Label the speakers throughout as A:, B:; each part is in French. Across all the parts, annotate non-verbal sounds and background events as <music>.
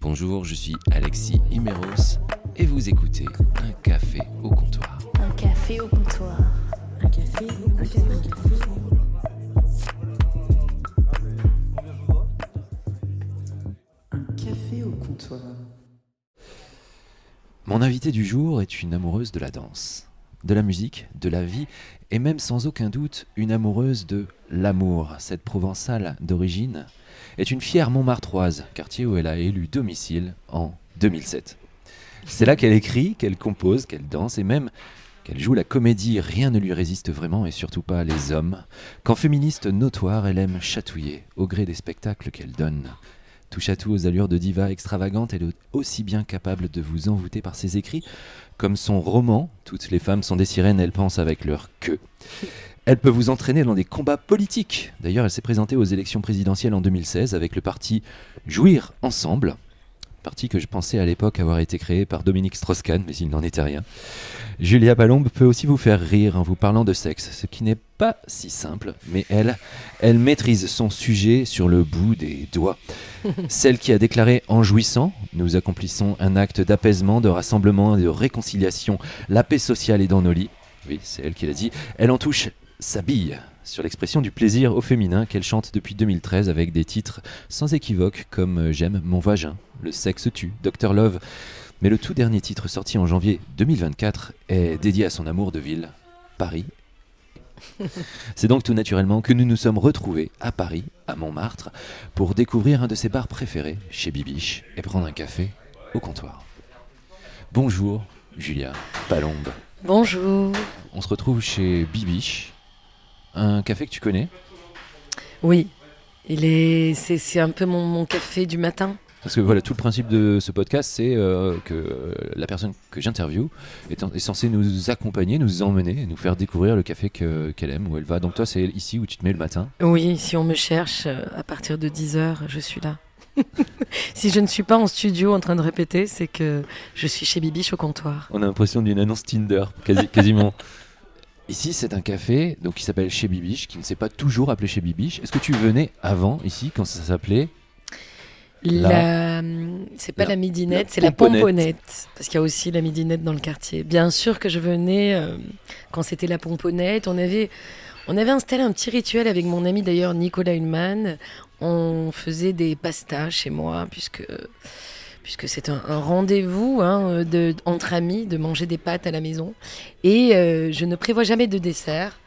A: Bonjour, je suis Alexis Imeros et vous écoutez Un café au comptoir.
B: Un café au comptoir.
C: Un café, un café, un café. Un café au comptoir.
A: Mon invité du jour est une amoureuse de la danse, de la musique, de la vie et même sans aucun doute une amoureuse de l'amour. Cette provençale d'origine est une fière Montmartroise, quartier où elle a élu domicile en 2007. C'est là qu'elle écrit, qu'elle compose, qu'elle danse et même qu'elle joue la comédie. Rien ne lui résiste vraiment et surtout pas les hommes. Qu'en féministe notoire, elle aime chatouiller au gré des spectacles qu'elle donne. Touche à tout aux allures de diva extravagante, elle est aussi bien capable de vous envoûter par ses écrits comme son roman. Toutes les femmes sont des sirènes, elles pensent avec leur queue. Elle peut vous entraîner dans des combats politiques. D'ailleurs, elle s'est présentée aux élections présidentielles en 2016 avec le parti Jouir Ensemble. Parti que je pensais à l'époque avoir été créé par Dominique Strauss-Kahn, mais il n'en était rien. Julia Palombe peut aussi vous faire rire en vous parlant de sexe, ce qui n'est pas si simple, mais elle, elle maîtrise son sujet sur le bout des doigts. <laughs> Celle qui a déclaré en jouissant, nous accomplissons un acte d'apaisement, de rassemblement et de réconciliation. La paix sociale est dans nos lits. Oui, c'est elle qui l'a dit. Elle en touche sa bille sur l'expression du plaisir au féminin qu'elle chante depuis 2013 avec des titres sans équivoque comme euh, J'aime mon vagin, Le sexe tue, Dr Love. Mais le tout dernier titre sorti en janvier 2024 est dédié à son amour de ville, Paris. <laughs> C'est donc tout naturellement que nous nous sommes retrouvés à Paris, à Montmartre, pour découvrir un de ses bars préférés, chez Bibiche, et prendre un café au comptoir. Bonjour, Julia Palombe.
D: Bonjour.
A: On se retrouve chez Bibiche, un café que tu connais
D: Oui, il est, c'est, c'est un peu mon, mon café du matin.
A: Parce que voilà, tout le principe de ce podcast, c'est euh, que euh, la personne que j'interviewe est, en- est censée nous accompagner, nous emmener, nous faire découvrir le café que- qu'elle aime, où elle va. Donc toi, c'est ici où tu te mets le matin.
D: Oui, si on me cherche euh, à partir de 10h, je suis là. <laughs> si je ne suis pas en studio en train de répéter, c'est que je suis chez Bibiche au comptoir.
A: On a l'impression d'une annonce Tinder, quasi- quasiment. <laughs> Ici, c'est un café donc, qui s'appelle Chez Bibiche, qui ne s'est pas toujours appelé Chez Bibiche. Est-ce que tu venais avant, ici, quand ça s'appelait
D: La... C'est pas
A: la-
D: la, midinette,
A: la
D: c'est la
A: pomponnette.
D: pomponnette. Parce qu'il y a aussi la midinette dans le quartier. Bien sûr que je venais euh, quand c'était la pomponnette. On avait, on avait installé un petit rituel avec mon ami d'ailleurs Nicolas Hulman. On faisait des pastas chez moi puisque puisque c'est un, un rendez-vous hein, de, entre amis de manger des pâtes à la maison. Et euh, je ne prévois jamais de dessert.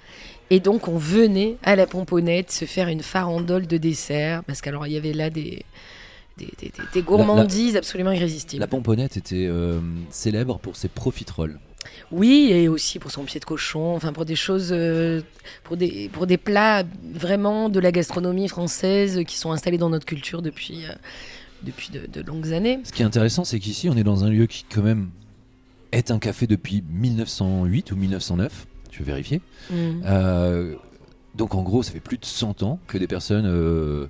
D: Et donc on venait à la pomponnette se faire une farandole de dessert parce qu'alors il y avait là des des, des- des- des gourmandises absolument irrésistibles.
A: La pomponnette était euh, célèbre pour ses profiteroles.
D: Oui, et aussi pour son pied de cochon, enfin pour des choses, euh, pour des pour des plats vraiment de la gastronomie française qui sont installés dans notre culture depuis euh, depuis de, de longues années.
A: Ce qui est intéressant, c'est qu'ici, on est dans un lieu qui, quand même, est un café depuis 1908 ou 1909. Je vais vérifier.
D: Mm.
A: Euh, donc, en gros, ça fait plus de 100 ans que des personnes euh,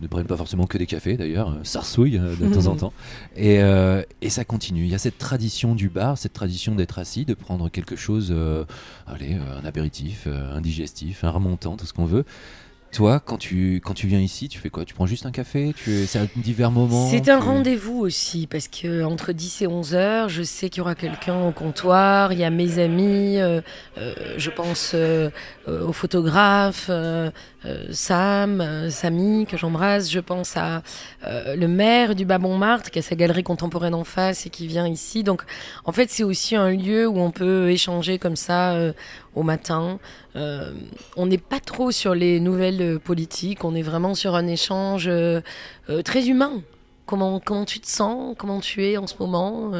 A: ne prennent pas forcément que des cafés, d'ailleurs, euh, s'arsouillent de temps en temps. Et, euh, et ça continue. Il y a cette tradition du bar, cette tradition d'être assis, de prendre quelque chose, euh, allez, un apéritif, un digestif, un remontant, tout ce qu'on veut. Toi, quand tu, quand tu viens ici, tu fais quoi? Tu prends juste un café? Tu, C'est à divers moments
D: C'est un
A: tu-
D: rendez-vous aussi, parce que entre 10 et 11 heures, je sais qu'il y aura quelqu'un au comptoir, il y a mes amis, euh, euh, je pense euh, euh, au photographe, Sam, Samy, que j'embrasse, je pense à le maire du Bas-Montmartre, qui a sa galerie contemporaine en face et qui vient ici. Donc, en fait, c'est aussi un lieu où on peut échanger comme ça au matin. Euh, on n'est pas trop sur les nouvelles politiques, on est vraiment sur un échange euh, euh, très humain. Comment, comment tu te sens, comment tu es en ce moment?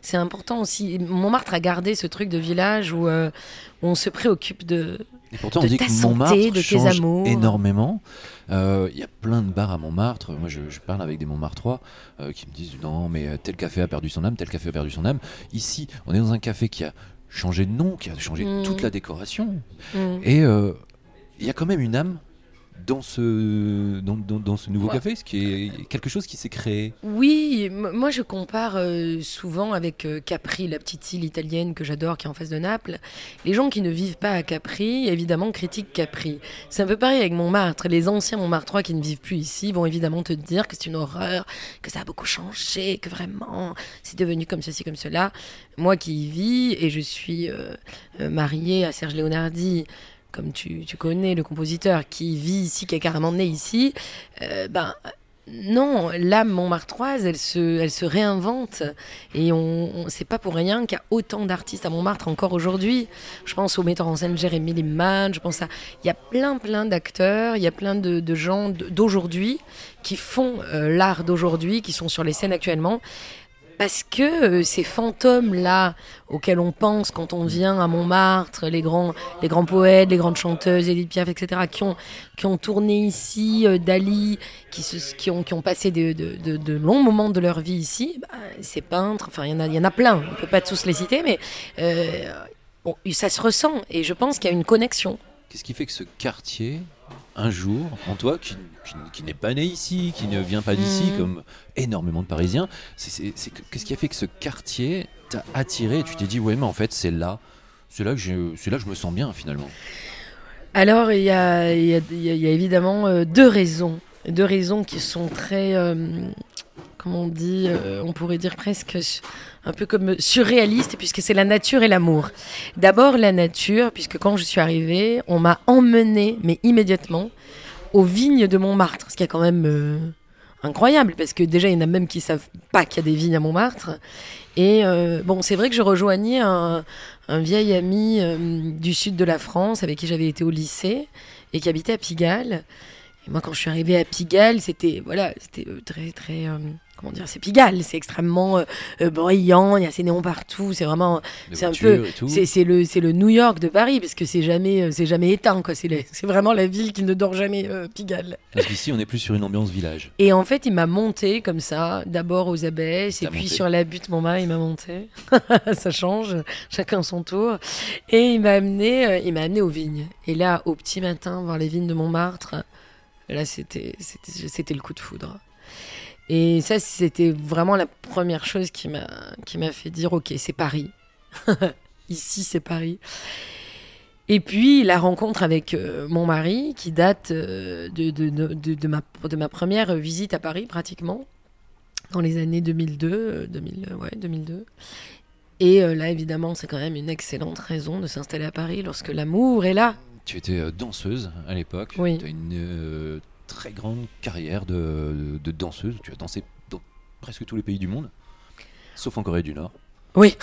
D: c'est important aussi. Montmartre a gardé ce truc de village où, où on se préoccupe de...
A: Et pourtant,
D: de
A: on dit
D: ta
A: que
D: santé,
A: Montmartre
D: de tes
A: change
D: amours.
A: énormément. Euh, Il y a plein de bars à Montmartre. Moi, je, je parle avec des Montmartrois euh, qui me disent non, mais tel café a perdu son âme, tel café a perdu son âme. Ici, on est dans un café qui a changé de nom, qui a changé
D: Mm.
A: toute la décoration.
D: Mm.
A: Et euh, il y a quand même une âme dans ce, dans, dans- dans ce nouveau
D: Ouais.
A: café, ce qui est quelque chose qui s'est créé.
D: Oui, moi je compare euh, souvent avec euh, Capri, la petite île italienne que j'adore qui est en face de Naples. Les gens qui ne vivent pas à Capri, évidemment, critiquent Capri. C'est un peu pareil avec Montmartre. Les anciens Montmartrois qui ne vivent plus ici vont évidemment te dire que c'est une horreur, que ça a beaucoup changé, que vraiment c'est devenu comme ceci, comme cela. Moi qui y vis et je suis euh, mariée à Serge Leonardi, comme tu, connais, le compositeur qui vit ici, qui est carrément né ici, euh, ben non, l'âme montmartroise, elle se, elle se réinvente. Et on, on- c'est pas pour rien qu'il y a autant d'artistes à Montmartre encore aujourd'hui. Je pense au metteur en scène Jérémy Limman, je pense à. Il y a plein, plein d'acteurs, il y a plein de, gens d'aujourd'hui qui font euh, l'art d'aujourd'hui, qui sont sur les scènes actuellement. Parce que euh, ces fantômes-là auxquels on pense quand on vient à Montmartre, les grands, les grands poètes, les grandes chanteuses, Edith Piaf, etc., qui ont, qui ont tourné ici, euh, Dali, qui, ont, qui ont passé de, de- longs moments de leur vie ici, bah, ces peintres, enfin, il y, en a- y en a plein, on ne peut pas tous les citer, mais euh, bon, ça se ressent, et je pense qu'il y a une connexion.
A: Qu'est-ce qui fait que ce quartier, un jour, en toi, qui, qui- qui n'est pas né ici, qui ne vient pas d'ici,
D: Mhm.
A: comme énormément de Parisiens, qu'est-ce qui a fait que ce quartier t'a attiré et tu t'es dit, ouais, mais en fait, c'est là, c'est là que je, c'est là que je me sens bien finalement.
D: Alors, il y a, il y a- il y a- il y a évidemment euh, deux raisons. Deux raisons qui sont très, euh, comment on dit, euh, on pourrait dire presque un peu comme surréalistes, puisque c'est la nature et l'amour. D'abord, la nature, puisque quand je suis arrivée, on m'a emmenée, mais immédiatement, aux vignes de Montmartre, ce qui est quand même euh, incroyable, parce que déjà, il y en a même qui savent pas qu'il y a des vignes à Montmartre. Et euh, bon, c'est vrai que je rejoignais un, vieil ami du sud de la France avec qui j'avais été au lycée et qui habitait à Pigalle. Et moi, quand je suis arrivée à Pigalle, c'était voilà, c'était très très comment dire, c'est Pigalle, c'est extrêmement euh, euh, brillant, il y a ces néons partout, c'est vraiment C'est un peu- c'est le c'est le New York de Paris parce que c'est jamais euh, c'est jamais éteint quoi, c'est vraiment la ville qui ne dort jamais euh, Pigalle.
A: Parce qu'ici, on est plus sur une ambiance village.
D: Et en fait, il m'a monté comme ça, d'abord aux abeilles, et puis
A: monté.
D: sur la butte Montmartre, il m'a monté. <laughs> ça change, chacun son tour. Et il m'a amené, euh, il m'a amené aux vignes. Et là, au petit matin, voir les vignes de Montmartre, là, c'était, c'était le coup de foudre. Et ça, c'était vraiment la première chose qui m'a, qui m'a fait dire, ok, c'est Paris. <laughs> Ici, c'est Paris. Et puis la rencontre avec euh, mon mari, qui date euh, de, de, de, ma, de ma première visite à Paris, pratiquement, dans les années 2002. euh, 2000, euh, ouais, 2002. Et là, évidemment, c'est quand même une excellente raison de s'installer à Paris lorsque l'amour est là.
A: Tu étais danseuse à l'époque.
D: Oui.
A: Tu as une euh, très grande carrière de, de danseuse. Tu as dansé dans presque tous les pays du monde, sauf en Corée du Nord.
D: Oui.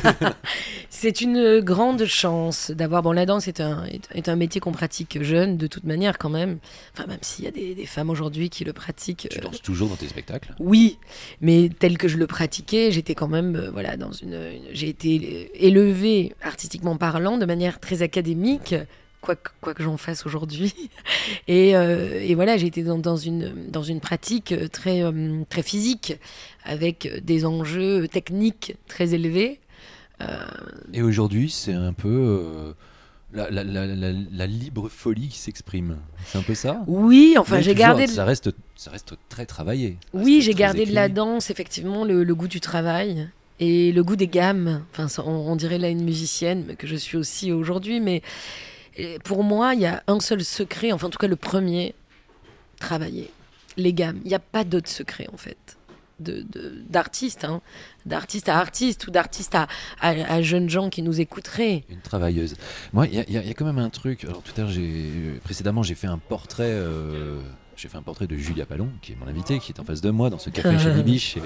D: <laughs> c'est une grande chance d'avoir. Bon, la danse est un, est, est un métier qu'on pratique jeune, de toute manière, quand même. Enfin, même s'il y a des, des femmes aujourd'hui qui le pratiquent.
A: Tu
D: euh,
A: danses toujours dans tes spectacles?
D: Oui, mais tel que je le pratiquais, j'étais quand même, euh, voilà, dans une, une- j'ai été élevée artistiquement parlant de manière très académique, quoi que, quoi que j'en fasse aujourd'hui. <laughs> Et, euh, et voilà, j'ai été dans, dans une, dans une pratique très, euh, très physique, avec des enjeux techniques très élevés. Euh,
A: Et aujourd'hui, c'est un peu euh, la, la- la- libre folie qui s'exprime. C'est un peu ça?
D: Oui, enfin, j'ai gardé.
A: Ça reste, ça reste très travaillé.
D: Oui, j'ai gardé de la danse, effectivement, le, le goût du travail et le goût des gammes. Enfin, on, on dirait là une musicienne, que je suis aussi aujourd'hui. Mais pour moi, il y a un seul secret, enfin, en tout cas, le premier travailler. Les gammes. Il n'y a pas d'autre secret, en fait. De- de- D'artiste, hein. à artiste ou d'artiste à, à, à jeunes gens qui nous écouteraient.
A: Une travailleuse. Moi, il y, a- y y quand même un truc. Alors tout à l'heure, précédemment, j'ai fait un portrait. euh, j'ai fait un portrait de Julia Pallon, qui est mon invité, qui est en face de moi dans ce café chez <laughs> Bibiche.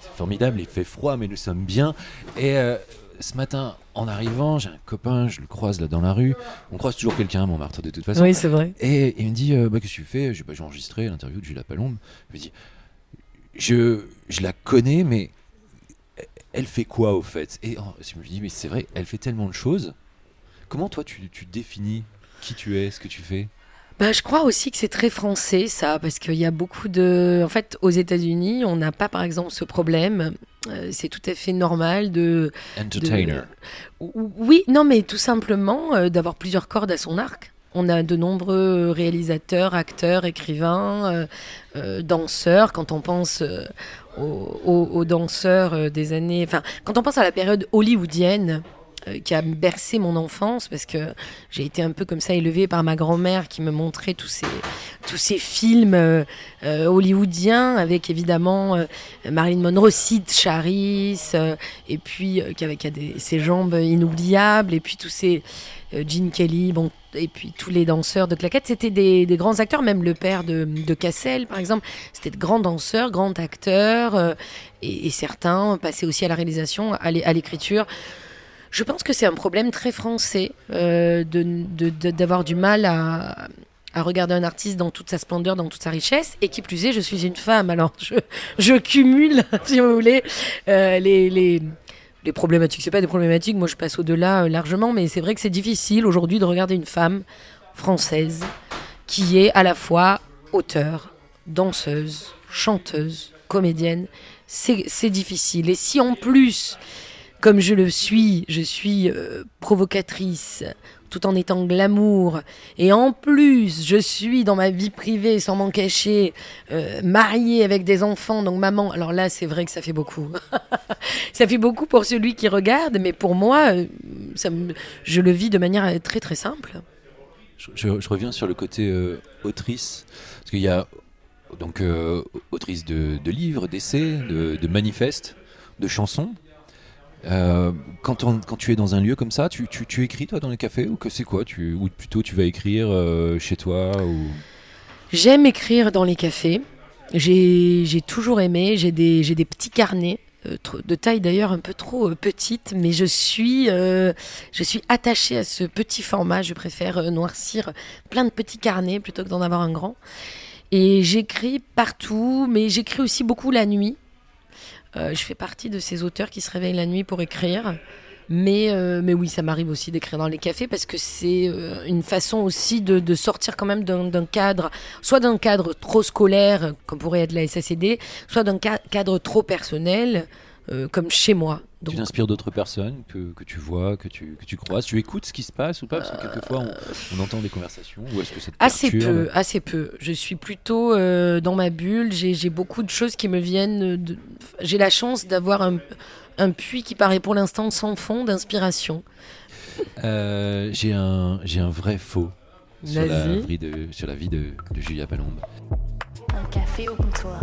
A: C'est formidable. Il fait froid, mais nous sommes bien. Et euh, ce matin, en arrivant, j'ai un copain, je le croise là dans la rue. On croise toujours quelqu'un à Montmartre de toute façon.
D: Oui, c'est vrai.
A: Et il me dit euh, bah, Qu'est-ce que tu fais? Je dis, bah, J'ai enregistré l'interview de Julia Palombe. Je me dis je, je la connais, mais elle fait quoi au fait? Et oh, je me dis Mais c'est vrai, elle fait tellement de choses. Comment toi tu, tu définis qui tu es, ce que tu fais?
D: Bah, je crois aussi que c'est très français, ça, parce qu'il y a beaucoup de. En fait, aux États-Unis, on n'a pas, par exemple, ce problème. Euh, c'est tout à fait normal de.
A: Entertainer.
D: Ou- Oui, non, mais tout simplement euh, d'avoir plusieurs cordes à son arc. On a de nombreux réalisateurs, acteurs, écrivains, euh, danseurs. Quand on pense euh, aux, danseurs des années, enfin, quand on pense à la période hollywoodienne qui a bercé mon enfance, parce que j'ai été un peu comme ça élevée par ma grand-mère qui me montrait tous ces tous ces films euh, euh, hollywoodiens avec évidemment euh, Marilyn Monroe, Sid Charis, euh, et puis euh, qui qui a ses jambes inoubliables, et puis tous ces euh, Gene Kelly, bon, et puis tous les danseurs de claquettes, c'était des, grands acteurs, même le père de, de Cassel, par exemple, c'était de grands danseurs, grands acteurs, euh, et, certains passaient aussi à la réalisation, à l'écriture. Je pense que c'est un problème très français euh, d'avoir du mal à, à regarder un artiste dans toute sa splendeur, dans toute sa richesse, et qui plus est, je suis une femme, alors je, je cumule, <laughs> si vous voulez, euh, les, les, les problématiques. C'est pas des problématiques, moi je passe au-delà euh, largement, mais c'est vrai que c'est difficile aujourd'hui de regarder une femme française qui est à la fois auteure, danseuse, chanteuse, comédienne. C'est difficile. Et si en plus, comme je le suis, je suis euh, provocatrice, tout en étant glamour, et en plus, je suis dans ma vie privée, sans m'en cacher, euh, mariée avec des enfants, donc maman, alors là, c'est vrai que ça fait beaucoup. <laughs> ça fait beaucoup pour celui qui regarde, mais pour moi, euh, je le vis de manière très très simple.
A: Je, reviens sur le côté autrice, parce qu'il y a donc autrice de, livres, d'essais, de, de manifestes, de chansons. Euh, quand, tu es dans un lieu comme ça, tu, écris toi dans les cafés ou que c'est quoi tu, Ou plutôt tu vas écrire euh, chez toi ou...
D: J'aime écrire dans les cafés. J'ai toujours aimé. J'ai des, petits carnets. euh, de taille d'ailleurs un peu trop petite, mais je suis, je suis attachée à ce petit format. Je préfère noircir plein de petits carnets plutôt que d'en avoir un grand. Et j'écris partout, mais j'écris aussi beaucoup la nuit. Euh, je fais partie de ces auteurs qui se réveillent la nuit pour écrire. Mais, euh, mais oui, ça m'arrive aussi d'écrire dans les cafés parce que c'est euh, une façon aussi de, de sortir quand même d'un cadre, soit d'un cadre trop scolaire, comme pourrait être la SACD, soit d'un ca- cadre trop personnel, euh, comme chez moi. Donc,
A: Tu t'inspires d'autres personnes que, que tu vois, que tu, que tu croises Tu écoutes ce qui se passe ou pas? Parce que quelquefois on, on entend des conversations ou est-ce que ça te
D: Assez
A: perturbe?
D: peu, assez peu. Je suis plutôt euh, dans ma bulle. J'ai beaucoup de choses qui me viennent. de- J'ai la chance d'avoir un, un puits qui paraît pour l'instant sans fond d'inspiration.
A: Euh, J'ai un, j'ai un vrai faux sur la, vie de, sur la vie de, de Julia Palombe.
B: Un café au comptoir.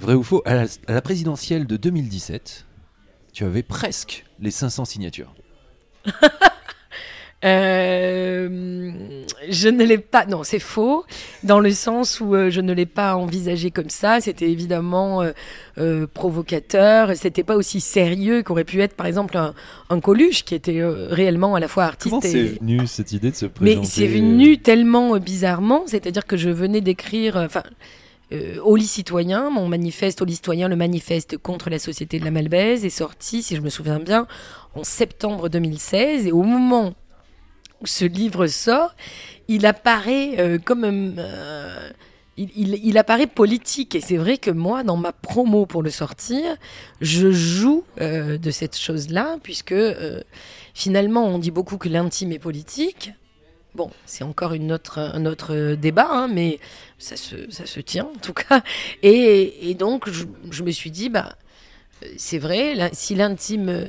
A: Vrai ou faux à la, à la présidentielle de 2017, tu avais presque les 500 signatures. <laughs>
D: Euh, je ne l'ai pas. Non, c'est faux, dans le sens où euh, je ne l'ai pas envisagé comme ça. C'était évidemment euh, euh, provocateur. C'était pas aussi sérieux qu'aurait pu être, par exemple, un, un Coluche, qui était euh, réellement à la fois artiste
A: Comment
D: et.
A: c'est venu cette idée de se présenter
D: Mais c'est venu tellement euh, bizarrement, c'est-à-dire que je venais d'écrire, euh, enfin, euh, au lit citoyen, mon manifeste au lit citoyen, le manifeste contre la société de la Malbaise, est sorti, si je me souviens bien, en septembre 2016, et au moment où ce livre sort, il apparaît euh, comme euh, il, apparaît politique. Et c'est vrai que moi dans ma promo pour le sortir je joue euh, de cette chose là puisque finalement on dit beaucoup que l'intime est politique Bon, c'est encore une autre, un autre débat, hein, mais ça se, ça se tient en tout cas. Et, donc, je, me suis dit, bah, c'est vrai, si l'intime euh,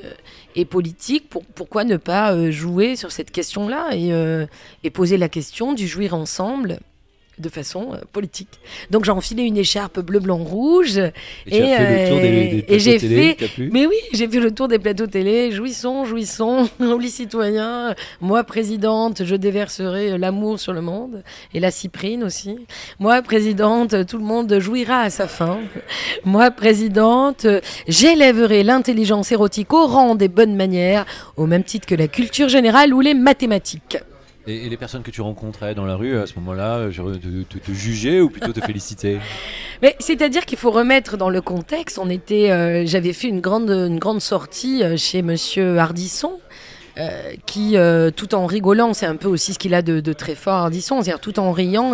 D: est politique, pour- pourquoi ne pas euh, jouer sur cette question-là euh, et poser la question du jouir ensemble de façon euh, politique. Donc j'ai enfilé une écharpe bleu, blanc, rouge.
A: Et
D: euh, et j'ai fait- Mais oui, j'ai fait le tour des plateaux télé. Jouissons, jouissons, <laughs> les citoyens. Moi, présidente, je déverserai l'amour sur le monde. Et la cyprine aussi. Moi, présidente, tout le monde jouira à sa fin. <laughs> Moi, présidente, j'élèverai l'intelligence érotique au rang des bonnes manières, au même titre que la culture générale ou les mathématiques.
A: Et, les personnes que tu rencontrais dans la rue à ce moment-là, je- te, te- te juger ou plutôt te féliciter <laughs>
D: Mais c'est-à-dire qu'il faut remettre dans le contexte. On était, euh, j'avais fait une grande, une grande sortie euh, chez Monsieur Hardisson. euh, qui, euh, tout en rigolant, c'est un peu aussi ce qu'il a de, très fort, Hardisson, c'est-à-dire tout en riant,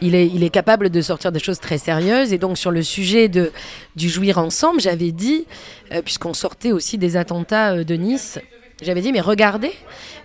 D: il, est, il est capable de sortir des choses très sérieuses. Et donc sur le sujet de, du jouir ensemble, j'avais dit, euh, puisqu'on sortait aussi des attentats euh, de Nice, J'avais dit, mais regardez,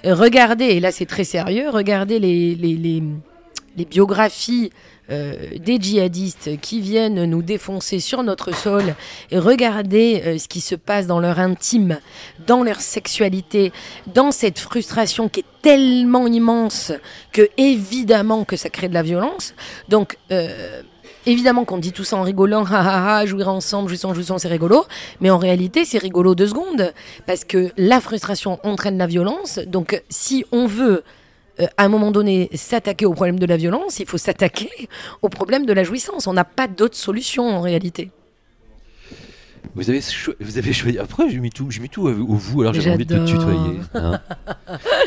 D: regardez, et là c'est très sérieux, regardez les, les, les, biographies euh, des djihadistes qui viennent nous défoncer sur notre sol et regardez euh, ce qui se passe dans leur intime, dans leur sexualité, dans cette frustration qui est tellement immense que évidemment que ça crée de la violence. Donc euh, Évidemment qu'on dit tout ça en rigolant, <laughs> ha ha ha, jouir ensemble, jouissons, jouissons, c'est rigolo. Mais en réalité, c'est rigolo deux secondes. Parce que la frustration entraîne la violence. Donc, si on veut, euh, à un moment donné, s'attaquer au problème de la violence, il faut s'attaquer <laughs> au problème de la jouissance. On n'a pas d'autre solution en réalité.
A: Vous avez, cho- vous avez choisi. Après, j'ai mis tout, j'ai mis tout au vous, alors j'avais envie de te tutoyer. hein.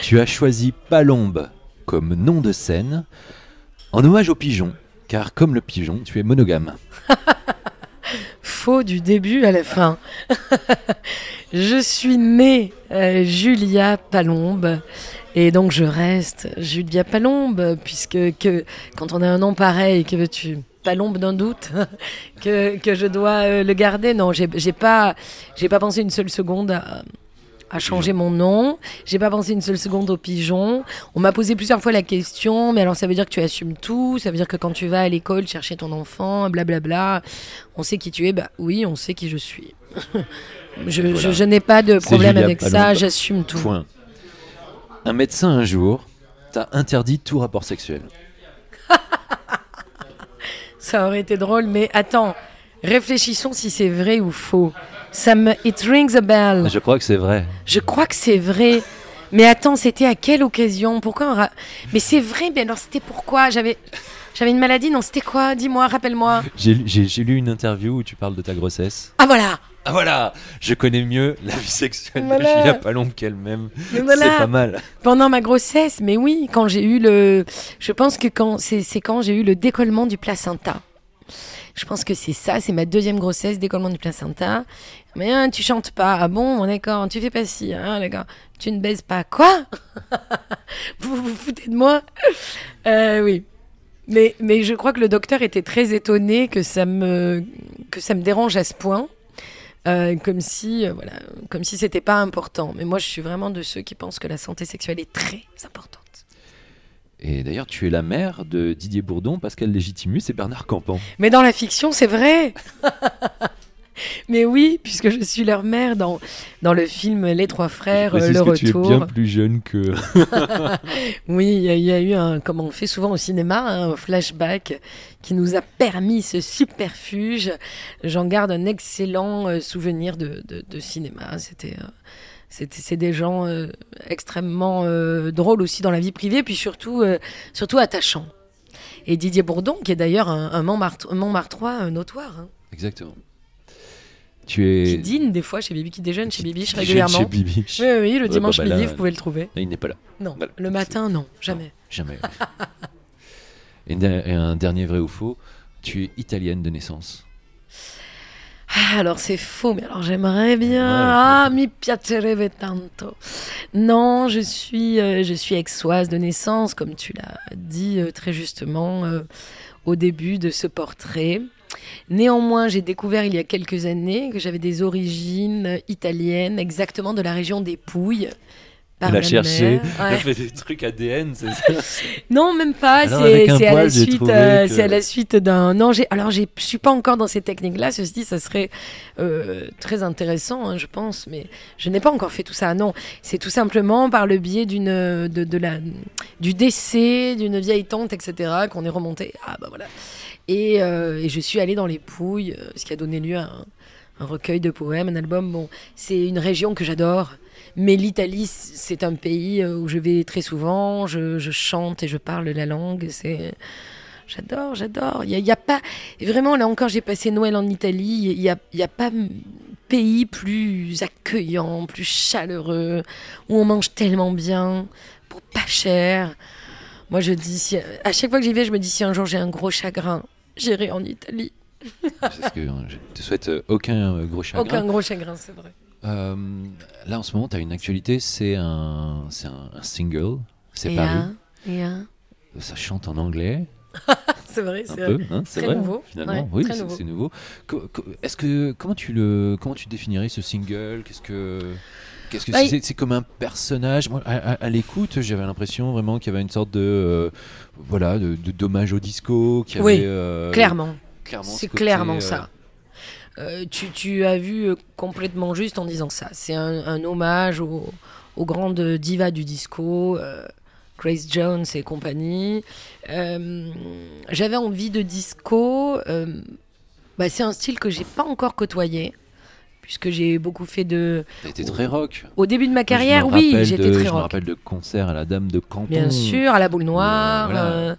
A: tu as choisi Palombe comme nom de scène en hommage au pigeon, car comme le pigeon, tu es monogame. <laughs>
D: Faux du début à la fin. <laughs> je suis née euh, Julia Palombe. Et donc je reste Julia Palombe, puisque que, quand on a un nom pareil, que veux-tu Palombe d'un doute <laughs> que, que je dois euh, le garder. Non, j'ai pas, pas pensé une seule seconde à, à changer mon nom. J'ai pas pensé une seule seconde au pigeon. On m'a posé plusieurs fois la question, mais alors ça veut dire que tu assumes tout? Ça veut dire que quand tu vas à l'école chercher ton enfant, blablabla, on sait qui tu es? Bah oui, on sait qui je suis. <laughs> je
A: Voilà.
D: je- je n'ai pas de problème
A: Julia
D: avec ça, j'assume tout.
A: Point. Un médecin un jour t'a interdit tout rapport sexuel. <laughs>
D: Ça aurait été drôle, mais attends, réfléchissons si c'est vrai ou faux. Ça me, it rings a bell.
A: Je crois que c'est vrai.
D: Je crois que c'est vrai. Mais attends, c'était à quelle occasion? Pourquoi on ra- Mais c'est vrai, mais alors c'était pourquoi? J'avais j'avais une maladie, non, c'était quoi? Dis-moi, rappelle-moi.
A: J'ai lu- une interview où tu parles de ta grossesse.
D: Ah voilà
A: Ah voilà Je connais mieux la vie sexuelle
D: Voilà.
A: de Julia Palombe qu'elle-même.
D: Voilà.
A: C'est pas mal.
D: Pendant ma grossesse, mais oui, quand j'ai eu le... Je pense que quand c'est c'est quand j'ai eu le décollement du placenta. Je pense que c'est ça, c'est ma deuxième grossesse, décollement du placenta. Mais hein, tu chantes pas. Ah bon, d'accord, tu fais pas ci, hein, d'accord. Tu ne baises pas. Quoi? <laughs> Vous, vous foutez de moi? Euh, Oui. Mais, mais je crois que le docteur était très étonné que ça me, que ça me dérange à ce point. Euh, comme si, euh, voilà, comme si c'était pas important. Mais moi, je suis vraiment de ceux qui pensent que la santé sexuelle est très importante.
A: Et d'ailleurs, tu es la mère de Didier Bourdon, Pascal Légitimus et Bernard Campan.
D: Mais dans la fiction, c'est vrai. <laughs> Mais oui, puisque je suis leur mère dans, dans le film Les Trois Frères,
A: Je
D: Le
A: que tu es
D: Retour.
A: bien plus jeune que. <laughs>
D: Oui, il y, a- il y a eu un, comme on fait souvent au cinéma, hein, un flashback qui nous a permis ce superfuge. J'en garde un excellent euh, souvenir de, de, de cinéma. C'était, euh, c'était, c'est des gens euh, extrêmement euh, drôles aussi dans la vie privée, puis surtout, euh, surtout attachants. Et Didier Bourdon, qui est d'ailleurs un, un Montmartre- un Montmartrois notoire, hein,
A: Exactement. Tu es.
D: qui dîne des fois chez Bibi, qui déjeune chez
A: jeune
D: régulièrement.
A: Chez Bibi.
D: Oui, oui, oui, le
A: Ouais,
D: dimanche
A: bah, bah,
D: midi,
A: là,
D: vous pouvez le trouver.
A: Il n'est pas là.
D: Non,
A: Voilà.
D: le matin, non, jamais.
A: Jamais. <laughs> et un dernier vrai ou faux. Tu es italienne de naissance.
D: Ah, alors c'est faux, mais alors j'aimerais bien.
A: Ouais.
D: Ah, mi piacerebbe tanto. Non, je suis, euh, je suis aixoise de naissance, comme tu l'as dit euh, très justement euh, au début de ce portrait. Néanmoins, j'ai découvert il y a quelques années que j'avais des origines italiennes, exactement de la région des Pouilles. Par
A: Elle a cherché.
D: mère. Ouais.
A: a fait des trucs ADN, c'est ça <laughs>
D: Non, même pas. C'est à, la suite,
A: trouvé
D: euh,
A: que-
D: c'est à la suite d'un. Non. Alors, je suis pas encore dans ces techniques-là. Ceci dit, ça serait euh, très intéressant, hein, je pense. Mais je n'ai pas encore fait tout ça. Non, c'est tout simplement par le biais d'une de, de la du décès d'une vieille tante, etc. Qu'on est remonté. Ah bah voilà. Et, euh, et je suis allée dans les Pouilles, ce qui a donné lieu à un, un recueil de poèmes, un album. Bon, c'est une région que j'adore. Mais l'Italie, c'est un pays euh, où je vais très souvent, je, chante et je parle la langue. C'est, j'adore, j'adore. Il y a, pas, vraiment là encore, j'ai passé Noël en Italie. Il y a, y a pas pays plus accueillant, plus chaleureux, où on mange tellement bien, pour pas cher. Moi, je dis, à chaque fois que j'y vais, je me dis si un jour j'ai un gros chagrin, j'irai en Italie.
A: C'est ce que je te souhaite euh, aucun euh, gros chagrin.
D: Aucun gros chagrin, c'est vrai.
A: Euh, là, en ce moment, tu as une actualité, c'est un, c'est un, un single. C'est paru. Ça chante en anglais, <laughs>
D: C'est vrai, c'est
A: peu. hein, c'est
D: Très
A: vrai,
D: nouveau.
A: Finalement,
D: Ouais,
A: oui, c'est
D: nouveau.
A: c'est nouveau. Co- co- Est-ce que comment tu le comment tu définirais ce single? Qu'est-ce que Qu'est-ce que
D: Bah,
A: c'est C'est comme un personnage? Moi, à, à- à l'écoute, j'avais l'impression vraiment qu'il y avait une sorte de euh, voilà de, de dommage au disco. qu'il y
D: Oui,
A: avait, euh,
D: Clairement.
A: Clairement ce
D: clairement
A: euh,
D: ça. Euh, tu, tu as vu euh, complètement juste en disant ça. C'est un, un hommage aux, aux grandes divas du disco, euh, Grace Jones et compagnie. Euh, J'avais envie de disco. euh, bah, c'est un style que j'ai pas encore côtoyé, puisque j'ai beaucoup fait de.
A: Été très rock.
D: Au début de ma carrière, oui, j'étais très
A: Je me
D: rock.
A: rappelle de concerts à la Dame de Canton.
D: Bien sûr, à la boule noire.
A: voilà.
D: euh,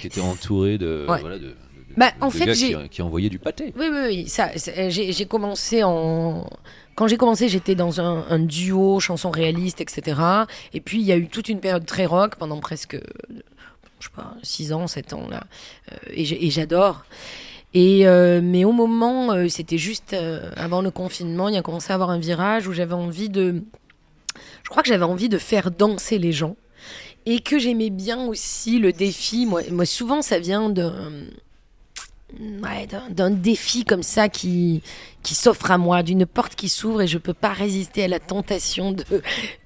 A: Tu étais entouré de
D: Ouais.
A: voilà de, de- de-
D: Bah,
A: de
D: en fait,
A: gars
D: j'ai-
A: qui, qui envoyaient du pâté.
D: Oui, oui, oui. Ça, j'ai commencé en. Quand j'ai commencé, j'étais dans un, un duo, chanson réaliste, etc. Et puis, il y a eu toute une période très rock pendant presque, je sais pas, 6 ans, 7 ans, là. Euh, et j'adore. Et euh, mais au moment, euh, c'était juste euh, avant le confinement, il y a commencé à avoir un virage où j'avais envie de. Je crois que j'avais envie de faire danser les gens. Et que j'aimais bien aussi le défi. Moi, moi souvent, ça vient d'un ouais, d'un- défi comme ça qui, qui s'offre à moi, d'une porte qui s'ouvre et je peux pas résister à la tentation de,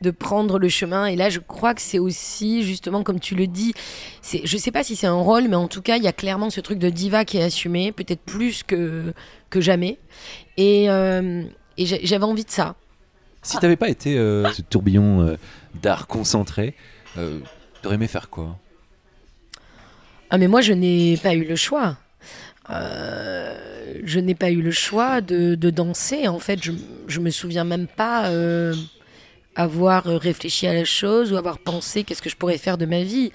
D: de prendre le chemin. Et là, je crois que c'est aussi, justement, comme tu le dis, c'est, je sais pas si c'est un rôle, mais en tout cas, il y a clairement ce truc de diva qui est assumé, peut-être plus que, que jamais. Et, euh, et j'avais envie de ça.
A: Si t'avais pas été euh, ce tourbillon euh, d'art concentré, t'aurais aimé faire quoi?
D: Ah mais moi je n'ai pas eu le choix. Euh, je n'ai pas eu le choix de, de danser. En fait, je, je me souviens même pas euh, avoir réfléchi à la chose ou avoir pensé qu'est-ce que je pourrais faire de ma vie.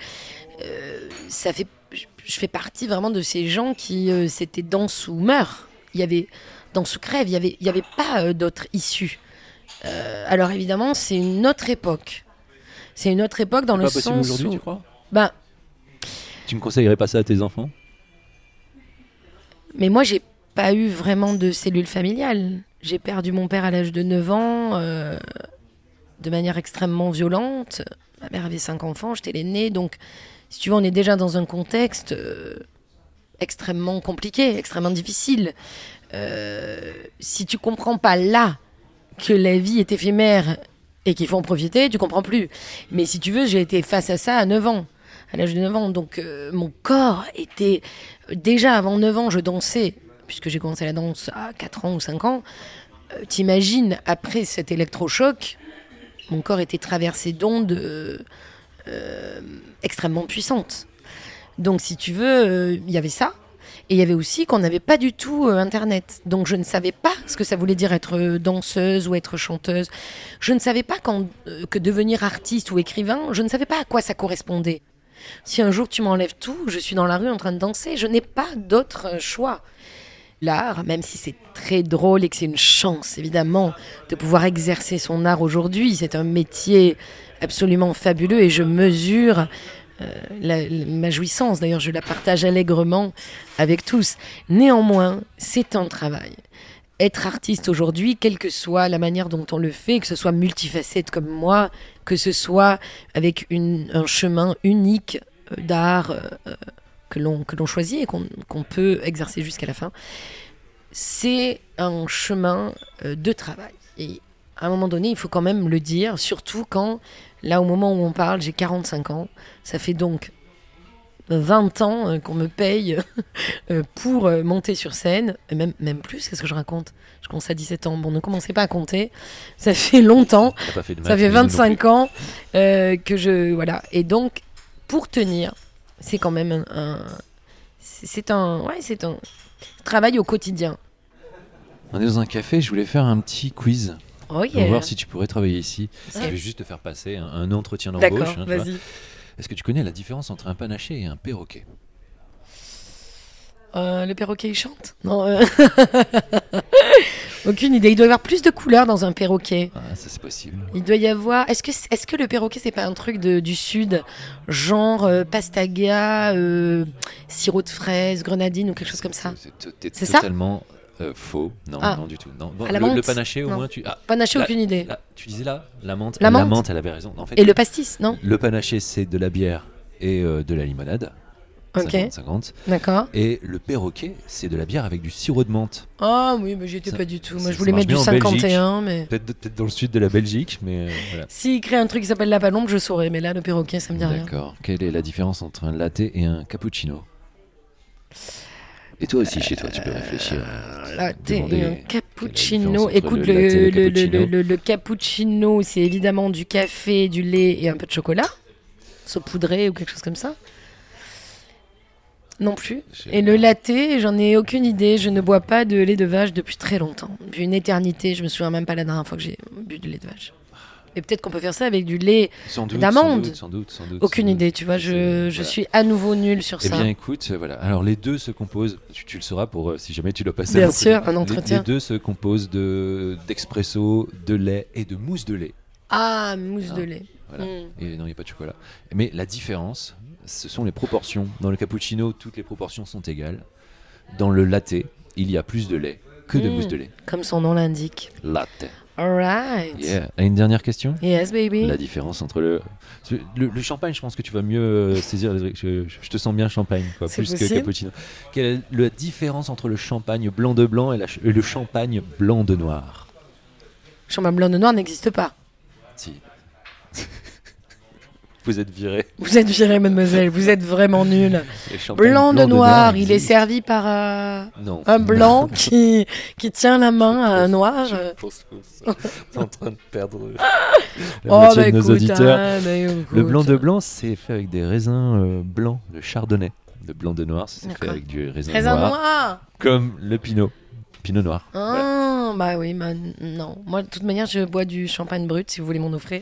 D: Euh, ça fait, je, fais partie vraiment de ces gens qui euh, c'était danse ou meurt. Il y avait danse ou crève. Il y avait, il y avait pas euh, d'autre issue. Euh, alors évidemment, c'est une autre époque. C'est une autre époque dans
A: C'est
D: le
A: pas
D: sens
A: aujourd'hui,
D: où,
A: tu crois?
D: Ben,
A: Tu me conseillerais pas ça à tes enfants?
D: Mais moi, j'ai pas eu vraiment de cellule familiale. J'ai perdu mon père à l'âge de 9 ans, euh, de manière extrêmement violente. Ma mère avait 5 enfants, j'étais l'aîné. Donc, si tu veux, on est déjà dans un contexte euh, extrêmement compliqué, extrêmement difficile. Euh, si tu comprends pas là que la vie est éphémère et qu'il faut en profiter, tu comprends plus. Mais si tu veux, j'ai été face à ça à 9 ans, à l'âge de 9 ans. Donc, euh, mon corps était déjà avant 9 ans, je dansais, puisque j'ai commencé la danse à 4 ans ou 5 ans. Euh, T'imagines, après cet électrochoc, mon corps était traversé d'ondes euh, extrêmement puissantes. Donc, si tu veux, il y avait ça. Et il y avait aussi qu'on n'avait pas du tout Internet. Donc, je ne savais pas ce que ça voulait dire être danseuse ou être chanteuse. Je ne savais pas que devenir artiste ou écrivain, je ne savais pas à quoi ça correspondait. Si un jour tu m'enlèves tout, je suis dans la rue en train de danser, je n'ai pas d'autre choix. L'art, même si c'est très drôle et que c'est une chance évidemment de pouvoir exercer son art aujourd'hui, c'est un métier absolument fabuleux et je mesure euh, ma jouissance. D'ailleurs, je la partage allègrement avec tous. Néanmoins, c'est un travail. Être artiste aujourd'hui, quelle que soit la manière dont on le fait, que ce soit multifacette comme moi, que ce soit avec un chemin unique euh, d'art euh, euh, que l'on choisit et qu'on peut exercer jusqu'à la fin, c'est un chemin de travail. Et à un moment donné, il faut quand même le dire, surtout quand, là, au moment où on parle, j'ai 45 ans, ça fait donc 20 ans euh, qu'on me paye <laughs> euh, pour euh, monter sur scène, même, même plus, qu'est-ce que je raconte? Je commence à 17 ans, bon, ne commencez pas à compter, ça <laughs> fait longtemps,
A: fait
D: ça fait
A: mais non plus.
D: 25 ans euh, que je... Voilà, et donc, pour tenir, c'est quand même un... un- c'est un... Ouais, c'est un travail au quotidien.
A: On est dans un café, je voulais faire un petit quiz
D: Oh
A: pour
D: yeah.
A: voir si tu pourrais travailler ici. Je vais juste te faire passer un, un entretien d'embauche.
D: D'accord,
A: hein,
D: vas-y.
A: Est-ce que tu connais la différence entre un panaché et un perroquet
D: Euh, le perroquet, il chante Non. euh, <laughs> Aucune idée. Il doit y avoir plus de couleurs dans un perroquet.
A: Ah, ça c'est possible.
D: Il doit y avoir. Est-ce que, est-ce que le perroquet, c'est pas un truc de, du sud? Genre euh, pastaga, sirop de fraise, grenadine ou quelque chose comme ça?
A: C'est- totalement euh, faux. Non,
D: Ah.
A: non du tout. Non. Bon,
D: À la
A: le, panaché au
D: Non.
A: moins tu. Ah,
D: Panaché, aucune idée.
A: tu disais là la menthe.
D: La menthe
A: elle avait raison. En fait,
D: Et le pastis, non
A: le panaché c'est de la bière et euh, de la limonade.
D: Ok.
A: 50-50.
D: D'accord.
A: Et le perroquet, c'est de la bière avec du sirop de menthe.
D: Ah oui, mais j'y étais
A: Ça-
D: pas du tout. Moi, je voulais mettre du
A: bien en Belgique.
D: 51, mais.
A: Peut-être peut-être dans le sud de la Belgique, mais euh, voilà.
D: S'il crée un truc qui s'appelle la palombe, je saurais. Mais là, le perroquet, ça me dit rien.
A: D'accord. Quelle est la différence entre un latte et un cappuccino? Et toi aussi, chez toi, tu peux réfléchir.
D: Euh, un
A: est la
D: cappuccino. Écoute,
A: le
D: le,
A: le
D: le- le-
A: cappuccino
D: c'est évidemment du café, du lait et un peu de chocolat. Saupoudré ou quelque chose comme ça. Non plus. Et le latte, j'en ai aucune idée. Je ne bois pas de lait de vache depuis très longtemps. Depuis une éternité. Je me souviens même pas la dernière fois que j'ai bu du lait de vache. Et peut-être qu'on peut faire ça avec du lait.
A: Sans doute,
D: d'amande.
A: sans doute, sans doute, sans doute,
D: Aucune
A: sans doute.
D: idée, tu vois. Je, je
A: voilà.
D: suis à nouveau nulle sur
A: Eh
D: ça.
A: bien, écoute, euh, voilà. Alors, les deux se composent. Tu, tu le sauras pour euh, si jamais tu dois passer.
D: Bien
A: un
D: sûr, un entretien.
A: Les, deux se composent de d'expresso, de lait et de mousse de lait.
D: Ah, mousse
A: Ah,
D: de lait.
A: Voilà.
D: Mm.
A: Et non, il n'y a pas de chocolat. Mais la différence, ce sont les proportions. Dans le cappuccino, toutes les proportions sont égales. Dans le latte, il y a plus de lait que de
D: Mm.
A: mousse de lait.
D: Comme son nom l'indique.
A: Latte.
D: Alright.
A: Yeah. Et une dernière question?
D: Yes, baby.
A: La différence entre le... le. le champagne, je pense que tu vas mieux euh, saisir. les- Je, je te sens bien champagne, quoi, plus que cappuccino. Quelle est la différence entre le champagne blanc de blanc et, la et le champagne blanc de noir?
D: Champagne blanc de noir n'existe pas.
A: Si. Vous êtes viré.
D: Vous êtes virée, mademoiselle. Vous êtes vraiment
A: champagnes
D: Blanc de noir, il est servi par euh, un blanc qui, qui tient la main à un noir.
A: Je pense que <laughs> en train de perdre la
D: Oh,
A: moitié
D: bah
A: de nos
D: écoute,
A: auditeurs.
D: hein, bah.
A: Le blanc de blanc, c'est fait avec des raisins euh, blancs, le chardonnay. Le blanc de noir, c'est fait avec du raisin,
D: Raisin
A: noir,
D: noir.
A: comme le pinot. Pinot noir.
D: Ah, bah oui, bah non. Moi, de toute manière, je bois du champagne brut si vous voulez m'en offrir.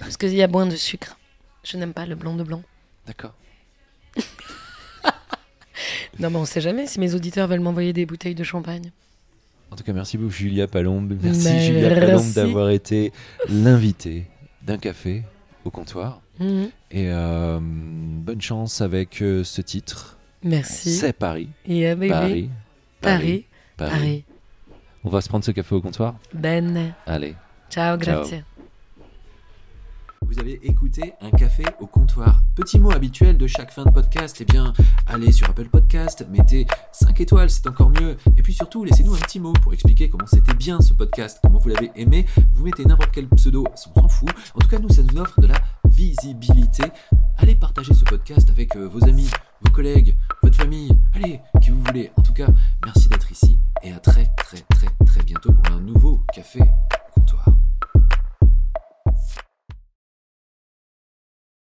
D: Parce qu'il y a moins de sucre. Je n'aime pas le blanc de blanc.
A: D'accord. <laughs>
D: Non, mais on sait jamais si mes auditeurs veulent m'envoyer des bouteilles de champagne.
A: En tout cas, merci beaucoup Julia Palombe. Merci. Julia Palombe d'avoir été l'invitée d'un café au comptoir.
D: Mhm.
A: Et euh, bonne chance avec euh, ce titre.
D: Merci.
A: C'est Paris.
D: Yeah.
A: Paris.
D: Paris.
A: Paris.
D: Paris.
A: On va se prendre ce café au comptoir?
D: Ben.
A: Allez.
D: Ciao,
A: Ciao. Vous avez écouté un café au comptoir. Petit mot habituel de chaque fin de podcast, eh bien, allez sur Apple Podcast, mettez 5 étoiles, c'est encore mieux. Et puis surtout, laissez-nous un petit mot pour expliquer comment c'était bien ce podcast, comment vous l'avez aimé. Vous mettez n'importe quel pseudo, on s'en fout. En tout cas, nous, ça nous offre de la visibilité. Allez partager ce podcast avec euh, vos amis, vos collègues, votre famille, allez, qui vous voulez. En tout cas, merci d'être ici et à très très très très bientôt pour un nouveau café au comptoir.